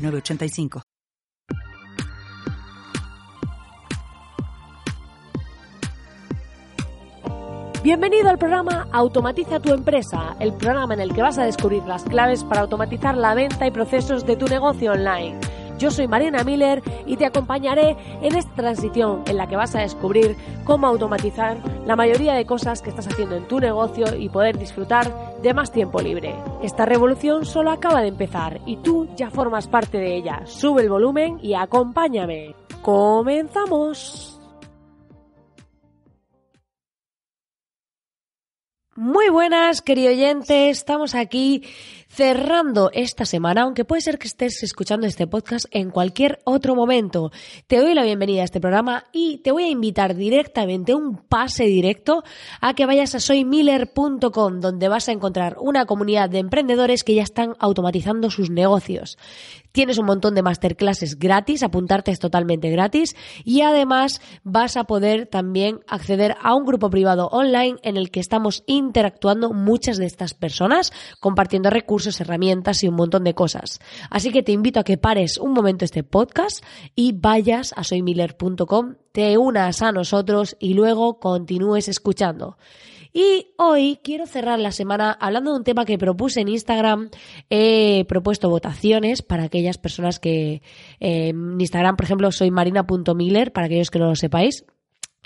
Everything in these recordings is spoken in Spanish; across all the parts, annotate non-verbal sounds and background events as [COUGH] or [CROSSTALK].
985. Bienvenido al programa Automatiza tu empresa, el programa en el que vas a descubrir las claves para automatizar la venta y procesos de tu negocio online. Yo soy Mariana Miller y te acompañaré en esta transición en la que vas a descubrir cómo automatizar la mayoría de cosas que estás haciendo en tu negocio y poder disfrutar de más tiempo libre. Esta revolución solo acaba de empezar y tú ya formas parte de ella. Sube el volumen y acompáñame. ¡Comenzamos! Muy buenas, querido oyente. Estamos aquí cerrando esta semana, aunque puede ser que estés escuchando este podcast en cualquier otro momento. Te doy la bienvenida a este programa y te voy a invitar directamente, un pase directo, a que vayas a soymiller.com, donde vas a encontrar una comunidad de emprendedores que ya están automatizando sus negocios. Tienes un montón de masterclasses gratis, apuntarte es totalmente gratis y además vas a poder también acceder a un grupo privado online en el que estamos interactuando muchas de estas personas, compartiendo recursos, herramientas y un montón de cosas. Así que te invito a que pares un momento este podcast y vayas a soymiller.com, te unas a nosotros y luego continúes escuchando. Y hoy quiero cerrar la semana hablando de un tema que propuse en Instagram. He propuesto votaciones para aquellas personas que eh, en Instagram, por ejemplo, soy marina.miller, para aquellos que no lo sepáis.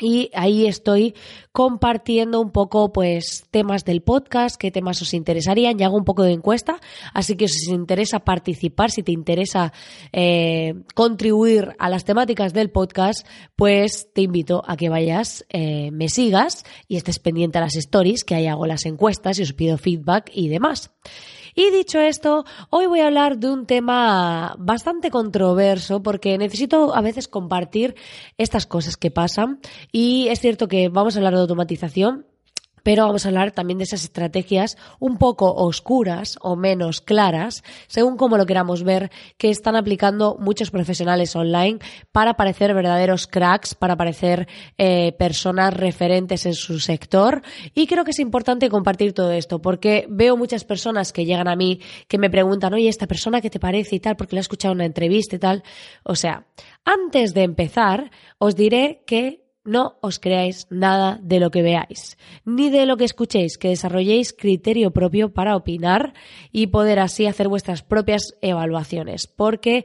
Y ahí estoy compartiendo un poco, pues, temas del podcast, qué temas os interesarían, y hago un poco de encuesta. Así que si os interesa participar, si te interesa eh, contribuir a las temáticas del podcast, pues te invito a que vayas, eh, me sigas y estés pendiente a las stories, que ahí hago las encuestas y os pido feedback y demás. Y dicho esto, hoy voy a hablar de un tema bastante controverso porque necesito a veces compartir estas cosas que pasan. Y es cierto que vamos a hablar de automatización, pero vamos a hablar también de esas estrategias un poco oscuras o menos claras, según como lo queramos ver, que están aplicando muchos profesionales online para parecer verdaderos cracks, para parecer eh, personas referentes en su sector. Y creo que es importante compartir todo esto, porque veo muchas personas que llegan a mí que me preguntan, oye, esta persona qué te parece y tal, porque le he escuchado en una entrevista y tal. O sea, antes de empezar, os diré que no os creáis nada de lo que veáis, ni de lo que escuchéis, que desarrolléis criterio propio para opinar y poder así hacer vuestras propias evaluaciones, porque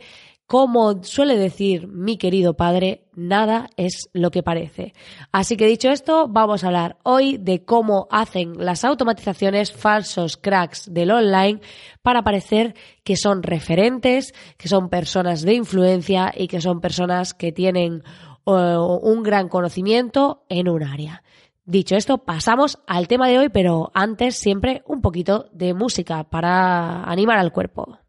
como suele decir mi querido padre, nada es lo que parece. Así que dicho esto, vamos a hablar hoy de cómo hacen las automatizaciones falsos cracks del online para parecer que son referentes, que son personas de influencia y que son personas que tienen un gran conocimiento en un área. Dicho esto, pasamos al tema de hoy, pero antes siempre un poquito de música para animar al cuerpo.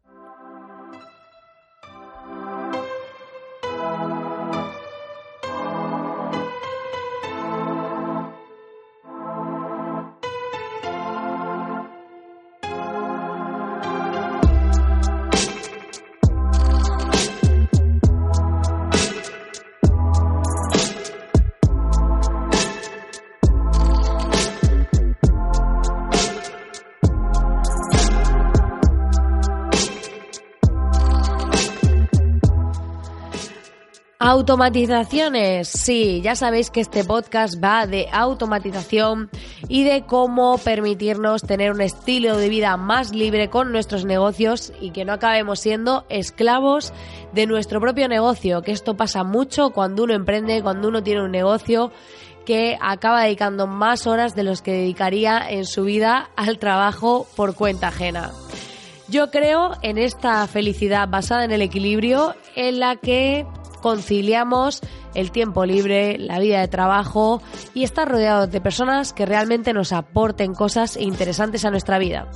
Automatizaciones, sí, ya sabéis que este podcast va de automatización y de cómo permitirnos tener un estilo de vida más libre con nuestros negocios y que no acabemos siendo esclavos de nuestro propio negocio, que esto pasa mucho cuando uno emprende, cuando uno tiene un negocio que acaba dedicando más horas de los que dedicaría en su vida al trabajo por cuenta ajena. Yo creo en esta felicidad basada en el equilibrio en la que conciliamos el tiempo libre, la vida de trabajo y estar rodeados de personas que realmente nos aporten cosas interesantes a nuestra vida.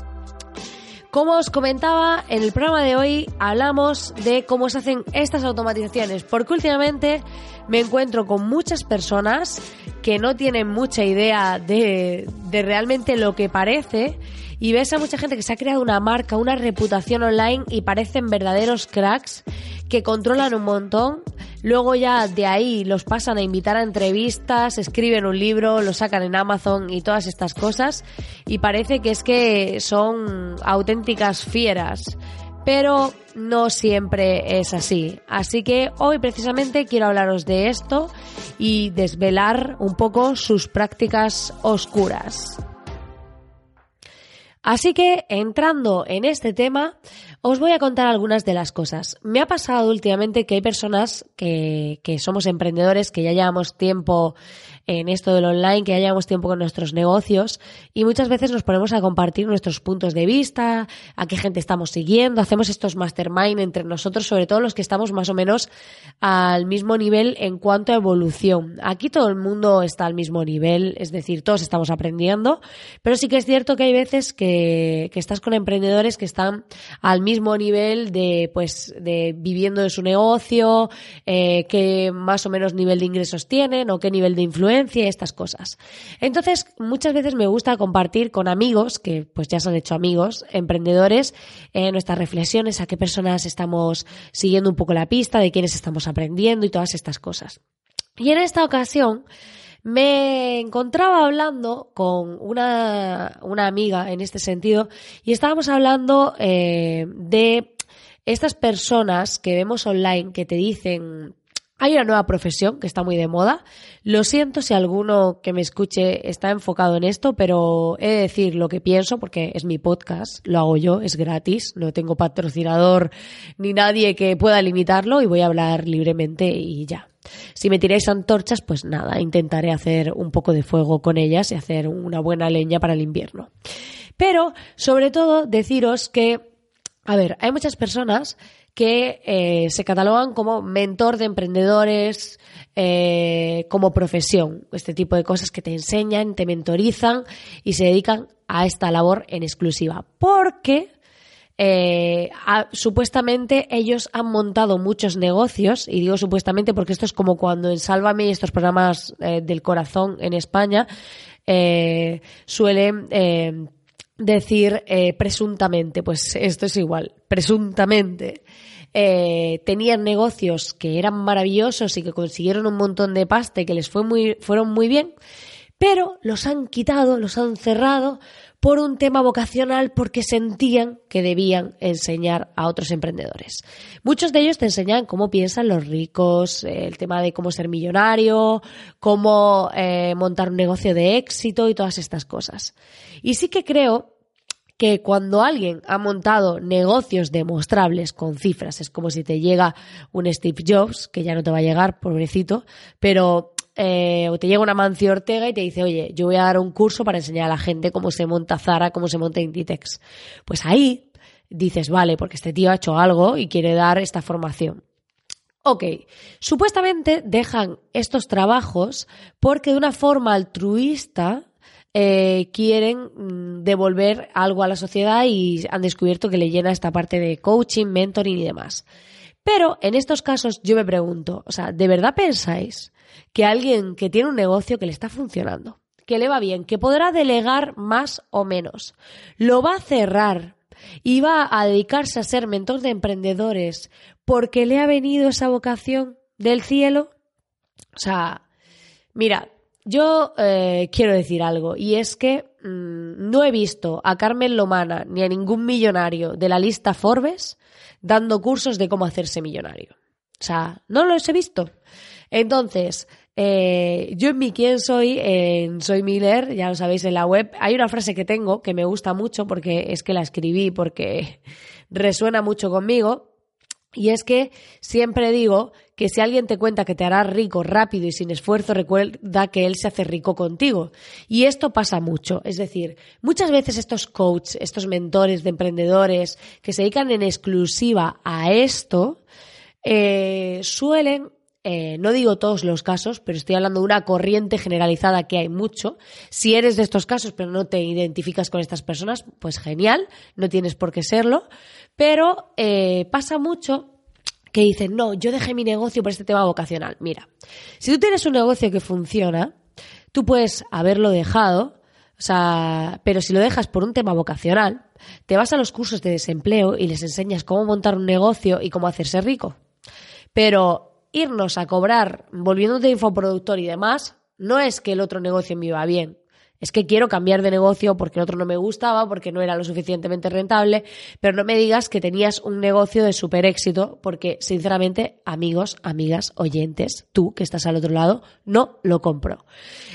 Como os comentaba, en el programa de hoy hablamos de cómo se hacen estas automatizaciones, porque últimamente me encuentro con muchas personas que no tienen mucha idea de, de realmente lo que parece y ves a mucha gente que se ha creado una marca, una reputación online y parecen verdaderos cracks que controlan un montón. Luego ya de ahí los pasan a invitar a entrevistas, escriben un libro, lo sacan en Amazon y todas estas cosas. Y parece que es que son auténticas fieras. Pero no siempre es así. Así que hoy precisamente quiero hablaros de esto y desvelar un poco sus prácticas oscuras. Así que, entrando en este tema, os voy a contar algunas de las cosas. Me ha pasado últimamente que hay personas que, somos emprendedores, que ya llevamos tiempo en esto del online, que ya llevamos tiempo con nuestros negocios y muchas veces nos ponemos a compartir nuestros puntos de vista, a qué gente estamos siguiendo, hacemos estos mastermind entre nosotros, sobre todo los que estamos más o menos al mismo nivel en cuanto a evolución. Aquí todo el mundo está al mismo nivel, es decir, todos estamos aprendiendo, pero sí que es cierto que hay veces que, que estás con emprendedores que están al mismo nivel de, pues, de viviendo de su negocio, eh, qué más o menos nivel de ingresos tienen o qué nivel de influencia estas cosas. Entonces, muchas veces me gusta compartir con amigos, que pues ya se han hecho amigos, emprendedores, eh, nuestras reflexiones, a qué personas estamos siguiendo un poco la pista, de quiénes estamos aprendiendo y todas estas cosas. Y en esta ocasión, me encontraba hablando con una, una, amiga en este sentido y estábamos hablando eh, de estas personas que vemos online que te dicen hay una nueva profesión que está muy de moda. Lo siento si alguno que me escuche está enfocado en esto, pero he de decir lo que pienso porque es mi podcast, lo hago yo, es gratis, no tengo patrocinador ni nadie que pueda limitarlo y voy a hablar libremente y ya. Si me tiráis antorchas, pues nada, intentaré hacer un poco de fuego con ellas y hacer una buena leña para el invierno. Pero, sobre todo, deciros que, a ver, hay muchas personas que eh, se catalogan como mentor de emprendedores, eh, como profesión, este tipo de cosas que te enseñan, te mentorizan y se dedican a esta labor en exclusiva. Porque eh, supuestamente ellos han montado muchos negocios, y digo supuestamente porque esto es como cuando en Sálvame y estos programas del corazón en España suelen decir eh, presuntamente, pues esto es igual, presuntamente. Eh, tenían negocios que eran maravillosos y que consiguieron un montón de pasta y que les fue muy, fueron muy bien, pero los han quitado, los han cerrado por un tema vocacional porque sentían que debían enseñar a otros emprendedores. Muchos de ellos te enseñan cómo piensan los ricos, el tema de cómo ser millonario, cómo eh, montar un negocio de éxito y todas estas cosas. Y sí que creo que cuando alguien ha montado negocios demostrables con cifras, es como si te llega un Steve Jobs, que ya no te va a llegar, pobrecito, pero eh, o te llega una Mancio Ortega y te dice, oye, yo voy a dar un curso para enseñar a la gente cómo se monta Zara, cómo se monta Inditex. Pues ahí dices, vale, porque este tío ha hecho algo y quiere dar esta formación. Ok, supuestamente dejan estos trabajos porque de una forma altruista eh, quieren mm, devolver algo a la sociedad y han descubierto que le llena esta parte de coaching, mentoring y demás. Pero en estos casos yo me pregunto, o sea, ¿de verdad pensáis que alguien que tiene un negocio que le está funcionando, que le va bien, que podrá delegar más o menos, lo va a cerrar y va a dedicarse a ser mentor de emprendedores porque le ha venido esa vocación del cielo? O sea, mira, yo eh, quiero decir algo y es que no he visto a Carmen Lomana ni a ningún millonario de la lista Forbes dando cursos de cómo hacerse millonario. O sea, no los he visto. Entonces, eh, yo en mi quién soy, en Soy Miller, ya lo sabéis en la web, hay una frase que tengo que me gusta mucho porque es que la escribí porque [LAUGHS] resuena mucho conmigo. Y es que siempre digo que si alguien te cuenta que te hará rico rápido y sin esfuerzo, recuerda que él se hace rico contigo. Y esto pasa mucho. Es decir, muchas veces estos coaches, estos mentores de emprendedores que se dedican en exclusiva a esto, eh, suelen eh, no digo todos los casos, pero estoy hablando de una corriente generalizada que hay mucho. Si eres de estos casos pero no te identificas con estas personas, pues genial, no tienes por qué serlo. Pero eh, pasa mucho que dicen, no, yo dejé mi negocio por este tema vocacional. Mira, si tú tienes un negocio que funciona, tú puedes haberlo dejado, o sea, pero si lo dejas por un tema vocacional, te vas a los cursos de desempleo y les enseñas cómo montar un negocio y cómo hacerse rico. Pero irnos a cobrar volviéndote infoproductor y demás, no es que el otro negocio me iba bien. Es que quiero cambiar de negocio porque el otro no me gustaba, porque no era lo suficientemente rentable, pero no me digas que tenías un negocio de super éxito, porque sinceramente, amigos, amigas, oyentes, tú que estás al otro lado, no lo compro.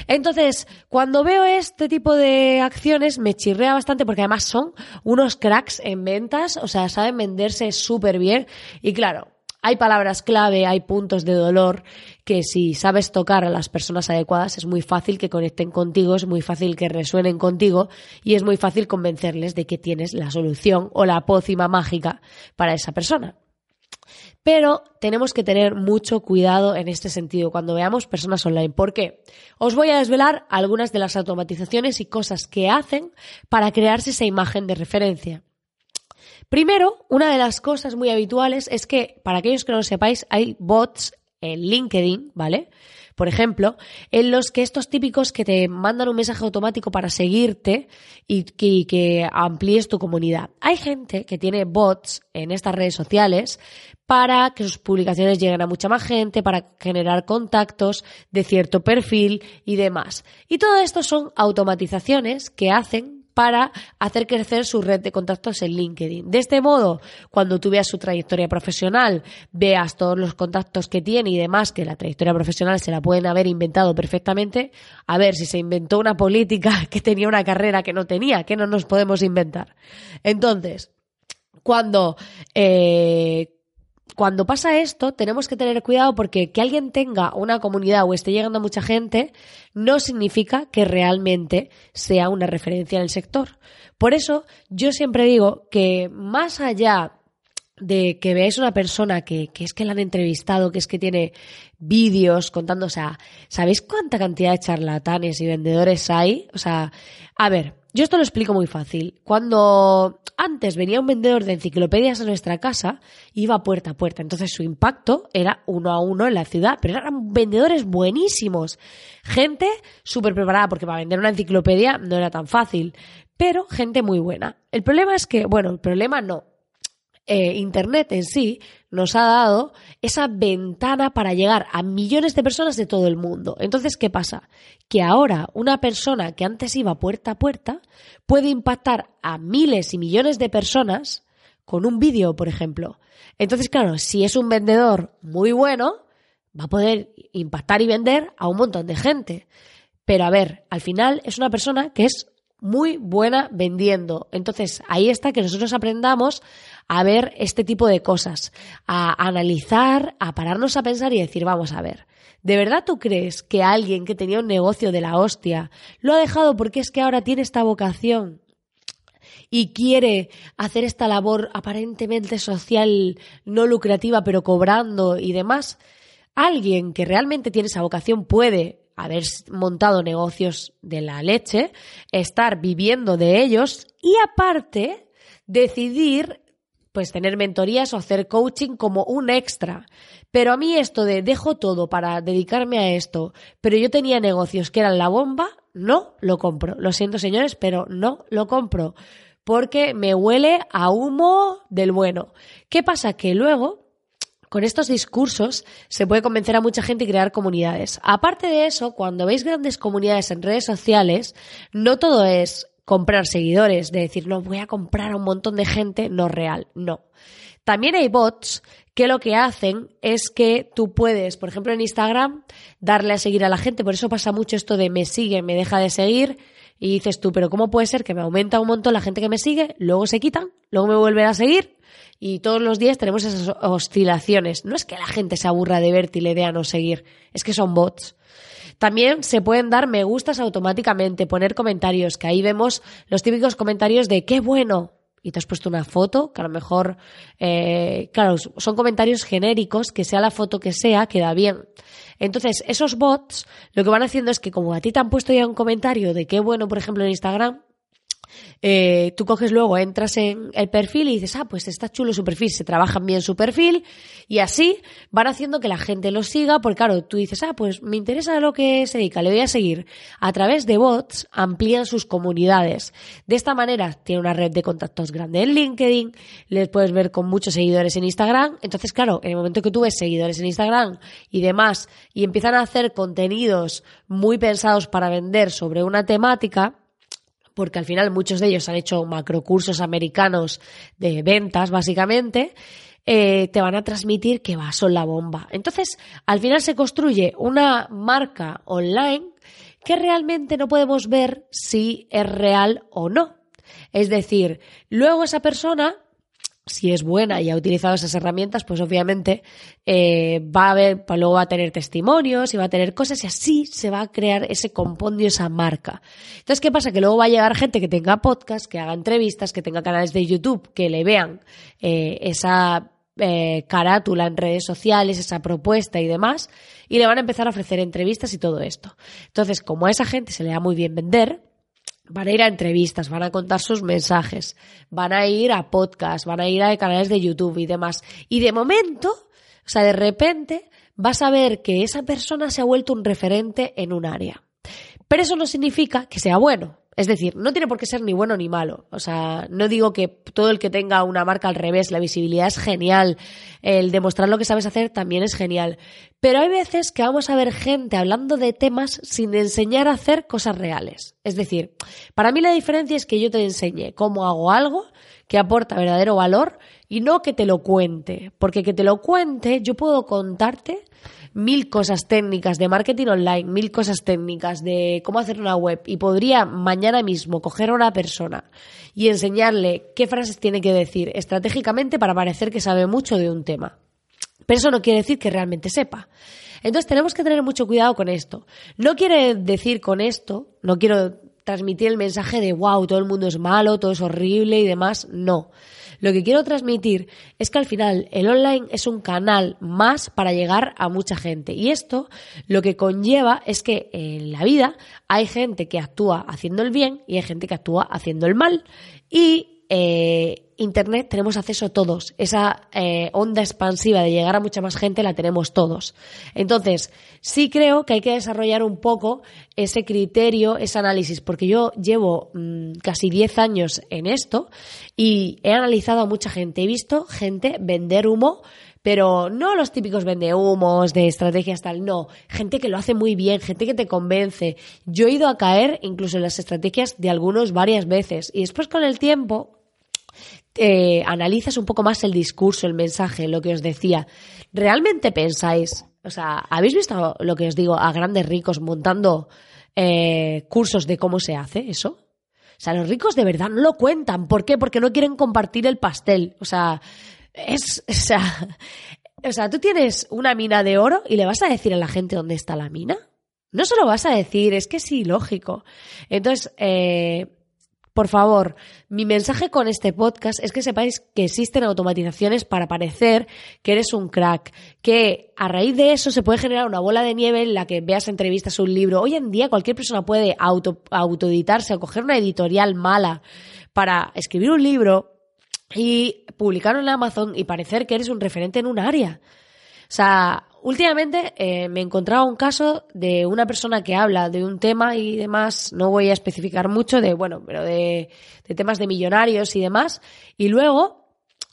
Entonces, cuando veo este tipo de acciones, me chirrea bastante porque además son unos cracks en ventas, o sea, saben venderse súper bien y claro, hay palabras clave, hay puntos de dolor que si sabes tocar a las personas adecuadas es muy fácil que conecten contigo, es muy fácil que resuenen contigo y es muy fácil convencerles de que tienes la solución o la pócima mágica para esa persona. Pero tenemos que tener mucho cuidado en este sentido cuando veamos personas online. ¿Por qué? Os voy a desvelar algunas de las automatizaciones y cosas que hacen para crearse esa imagen de referencia. Primero, una de las cosas muy habituales es que, para aquellos que no lo sepáis, hay bots en LinkedIn, ¿vale? Por ejemplo, en los que estos típicos que te mandan un mensaje automático para seguirte y que, que, amplíes tu comunidad. Hay gente que tiene bots en estas redes sociales para que sus publicaciones lleguen a mucha más gente, para generar contactos de cierto perfil y demás. Y todo esto son automatizaciones que hacen para hacer crecer su red de contactos en LinkedIn. De este modo, cuando tú veas su trayectoria profesional, veas todos los contactos que tiene y demás, que la trayectoria profesional se la pueden haber inventado perfectamente, a ver si se inventó una política [LAUGHS] que tenía una carrera que no tenía, que no nos podemos inventar. Entonces, cuando eh, cuando pasa esto, tenemos que tener cuidado porque que alguien tenga una comunidad o esté llegando a mucha gente no significa que realmente sea una referencia en el sector. Por eso, yo siempre digo que más allá de que veáis una persona que, que, es que la han entrevistado, que es que tiene vídeos contando, o sea, ¿sabéis cuánta cantidad de charlatanes y vendedores hay? O sea, a ver, yo esto lo explico muy fácil. Cuando antes venía un vendedor de enciclopedias a nuestra casa, iba puerta a puerta. Entonces su impacto era uno a uno en la ciudad, pero eran vendedores buenísimos. Gente súper preparada, porque para vender una enciclopedia no era tan fácil, pero gente muy buena. El problema es que, bueno, el problema no. Eh, Internet en sí nos ha dado esa ventana para llegar a millones de personas de todo el mundo. Entonces, ¿qué pasa? Que ahora una persona que antes iba puerta a puerta puede impactar a miles y millones de personas con un vídeo, por ejemplo. Entonces, claro, si es un vendedor muy bueno, va a poder impactar y vender a un montón de gente. Pero a ver, al final es una persona que es muy buena vendiendo. Entonces, ahí está que nosotros aprendamos a ver este tipo de cosas, a analizar, a pararnos a pensar y decir, vamos a ver, ¿de verdad tú crees que alguien que tenía un negocio de la hostia lo ha dejado porque es que ahora tiene esta vocación? y quiere hacer esta labor aparentemente social no lucrativa pero cobrando y demás, alguien que realmente tiene esa vocación puede haber montado negocios de la leche, estar viviendo de ellos y aparte decidir pues tener mentorías o hacer coaching como un extra. Pero a mí esto de dejo todo para dedicarme a esto, pero yo tenía negocios que eran la bomba, no lo compro. Lo siento señores, pero no lo compro. Porque me huele a humo del bueno. ¿Qué pasa? Que luego con estos discursos se puede convencer a mucha gente y crear comunidades. Aparte de eso, cuando veis grandes comunidades en redes sociales, no todo es comprar seguidores, de decir, no, voy a comprar a un montón de gente, no real, no. También hay bots que lo que hacen es que tú puedes, por ejemplo en Instagram, darle a seguir a la gente, por eso pasa mucho esto de me sigue, me deja de seguir, y dices tú, pero ¿cómo puede ser que me aumenta un montón la gente que me sigue, luego se quitan, luego me vuelven a seguir y todos los días tenemos esas oscilaciones. No es que la gente se aburra de verte y le dé a no seguir, es que son bots. También se pueden dar me gustas automáticamente, poner comentarios, que ahí vemos los típicos comentarios de qué bueno, y te has puesto una foto que a lo mejor, eh, claro, son comentarios genéricos, que sea la foto que sea, queda bien. Entonces, esos bots lo que van haciendo es que como a ti te han puesto ya un comentario de qué bueno, por ejemplo, en Instagram, eh, tú coges luego, entras en el perfil y dices, ah, pues está chulo su perfil, se trabajan bien su perfil y así van haciendo que la gente lo siga, porque claro, tú dices, ah, pues me interesa lo que se dedica, le voy a seguir. A través de bots amplían sus comunidades. De esta manera tiene una red de contactos grande en LinkedIn, les puedes ver con muchos seguidores en Instagram. Entonces, claro, en el momento que tú ves seguidores en Instagram y demás y empiezan a hacer contenidos muy pensados para vender sobre una temática, porque al final muchos de ellos han hecho macrocursos americanos de ventas, básicamente, eh, te van a transmitir que va, son la bomba. Entonces, al final se construye una marca online que realmente no podemos ver si es real o no. Es decir, luego esa persona si es buena y ha utilizado esas herramientas, pues obviamente eh, va a ver, pues luego va a tener testimonios y va a tener cosas y así se va a crear ese compondio, esa marca. Entonces, ¿qué pasa? Que luego va a llegar gente que tenga podcast, que haga entrevistas, que tenga canales de YouTube, que le vean eh, esa eh, carátula en redes sociales, esa propuesta y demás, y le van a empezar a ofrecer entrevistas y todo esto. Entonces, como a esa gente se le da muy bien vender, van a ir a entrevistas, van a contar sus mensajes, van a ir a podcasts, van a ir a canales de YouTube y demás. Y de momento, o sea, de repente, vas a ver que esa persona se ha vuelto un referente en un área. Pero eso no significa que sea bueno. Es decir, no tiene por qué ser ni bueno ni malo. O sea, no digo que todo el que tenga una marca al revés, la visibilidad es genial, el demostrar lo que sabes hacer también es genial. Pero hay veces que vamos a ver gente hablando de temas sin enseñar a hacer cosas reales. Es decir, para mí la diferencia es que yo te enseñe cómo hago algo que aporta verdadero valor y no que te lo cuente. Porque que te lo cuente, yo puedo contarte mil cosas técnicas de marketing online, mil cosas técnicas de cómo hacer una web y podría mañana mismo coger a una persona y enseñarle qué frases tiene que decir estratégicamente para parecer que sabe mucho de un tema. Pero eso no quiere decir que realmente sepa. Entonces tenemos que tener mucho cuidado con esto. No quiere decir con esto, no quiero transmitir el mensaje de wow, todo el mundo es malo, todo es horrible y demás. No. Lo que quiero transmitir es que al final el online es un canal más para llegar a mucha gente. Y esto lo que conlleva es que en la vida hay gente que actúa haciendo el bien y hay gente que actúa haciendo el mal. Y eh, Internet tenemos acceso todos. Esa eh, onda expansiva de llegar a mucha más gente la tenemos todos. Entonces, sí creo que hay que desarrollar un poco ese criterio, ese análisis, porque yo llevo mm, casi 10 años en esto y he analizado a mucha gente. He visto gente vender humo pero no los típicos vendehumos de estrategias tal, no, gente que lo hace muy bien, gente que te convence. Yo he ido a caer incluso en las estrategias de algunos varias veces y después con el tiempo eh, analizas un poco más el discurso, el mensaje, lo que os decía, ¿realmente pensáis? O sea, ¿habéis visto lo que os digo a grandes ricos montando eh, cursos de cómo se hace eso? O sea, los ricos de verdad no lo cuentan. ¿Por qué? Porque no quieren compartir el pastel. O sea, es, o sea, [LAUGHS] o sea, tú tienes una mina de oro y le vas a decir a la gente dónde está la mina. No se lo vas a decir, es que es ilógico. Entonces, eh, por favor, mi mensaje con este podcast es que sepáis que existen automatizaciones para parecer que eres un crack, que a raíz de eso se puede generar una bola de nieve en la que veas entrevistas un libro. Hoy en día cualquier persona puede auto, autoeditarse o coger una editorial mala para escribir un libro y publicarlo en Amazon y parecer que eres un referente en un área. O sea, últimamente eh, me encontraba un caso de una persona que habla de un tema y demás, no voy a especificar mucho de, bueno, pero de, de temas de millonarios y demás, y luego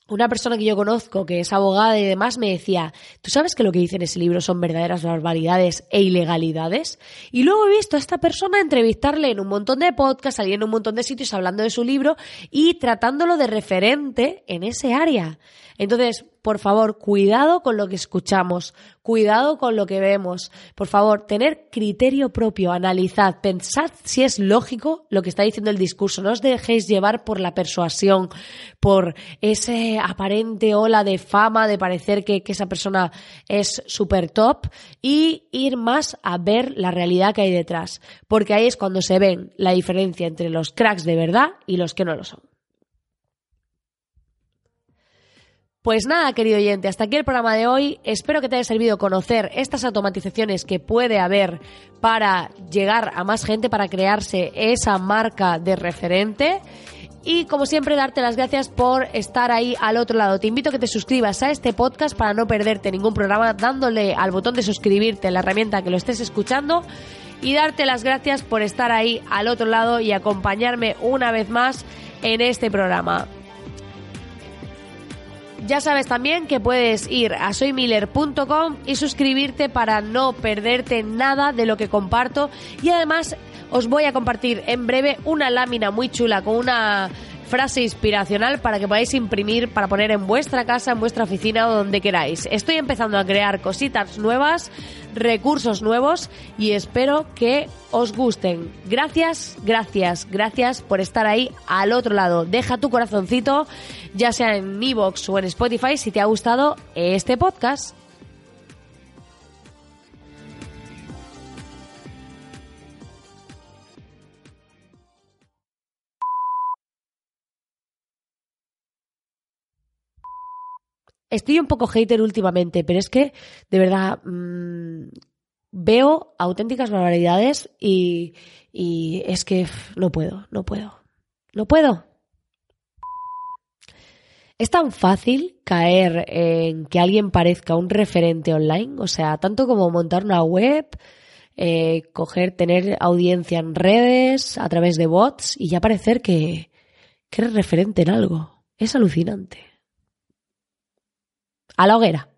una persona que yo conozco, que es abogada y demás, me decía, ¿tú sabes que lo que dice en ese libro son verdaderas barbaridades e ilegalidades? Y luego he visto a esta persona entrevistarle en un montón de podcasts, salir en un montón de sitios hablando de su libro y tratándolo de referente en ese área. Entonces, por favor, cuidado con lo que escuchamos, cuidado con lo que vemos. Por favor, tener criterio propio, analizad, pensad si es lógico lo que está diciendo el discurso. No os dejéis llevar por la persuasión, por ese aparente ola de fama, de parecer que, esa persona es súper top y ir más a ver la realidad que hay detrás. Porque ahí es cuando se ven la diferencia entre los cracks de verdad y los que no lo son. Pues nada, querido oyente, hasta aquí el programa de hoy. Espero que te haya servido conocer estas automatizaciones que puede haber para llegar a más gente, para crearse esa marca de referente. Y como siempre, darte las gracias por estar ahí al otro lado. Te invito a que te suscribas a este podcast para no perderte ningún programa, dándole al botón de suscribirte en la herramienta que lo estés escuchando. Y darte las gracias por estar ahí al otro lado y acompañarme una vez más en este programa. Ya sabes también que puedes ir a soymiller.com y suscribirte para no perderte nada de lo que comparto. Y además os voy a compartir en breve una lámina muy chula con una frase inspiracional para que podáis imprimir, para poner en vuestra casa, en vuestra oficina o donde queráis. Estoy empezando a crear cositas nuevas, recursos nuevos y espero que os gusten. Gracias, gracias, gracias por estar ahí al otro lado. Deja tu corazoncito, ya sea en Evox o en Spotify, si te ha gustado este podcast. Estoy un poco hater últimamente, pero es que, de verdad, mmm, veo auténticas barbaridades y, y es que no puedo, no puedo, no puedo. Es tan fácil caer en que alguien parezca un referente online, o sea, tanto como montar una web, eh, coger, tener audiencia en redes, a través de bots y ya parecer que, que eres referente en algo. Es alucinante. A la hoguera.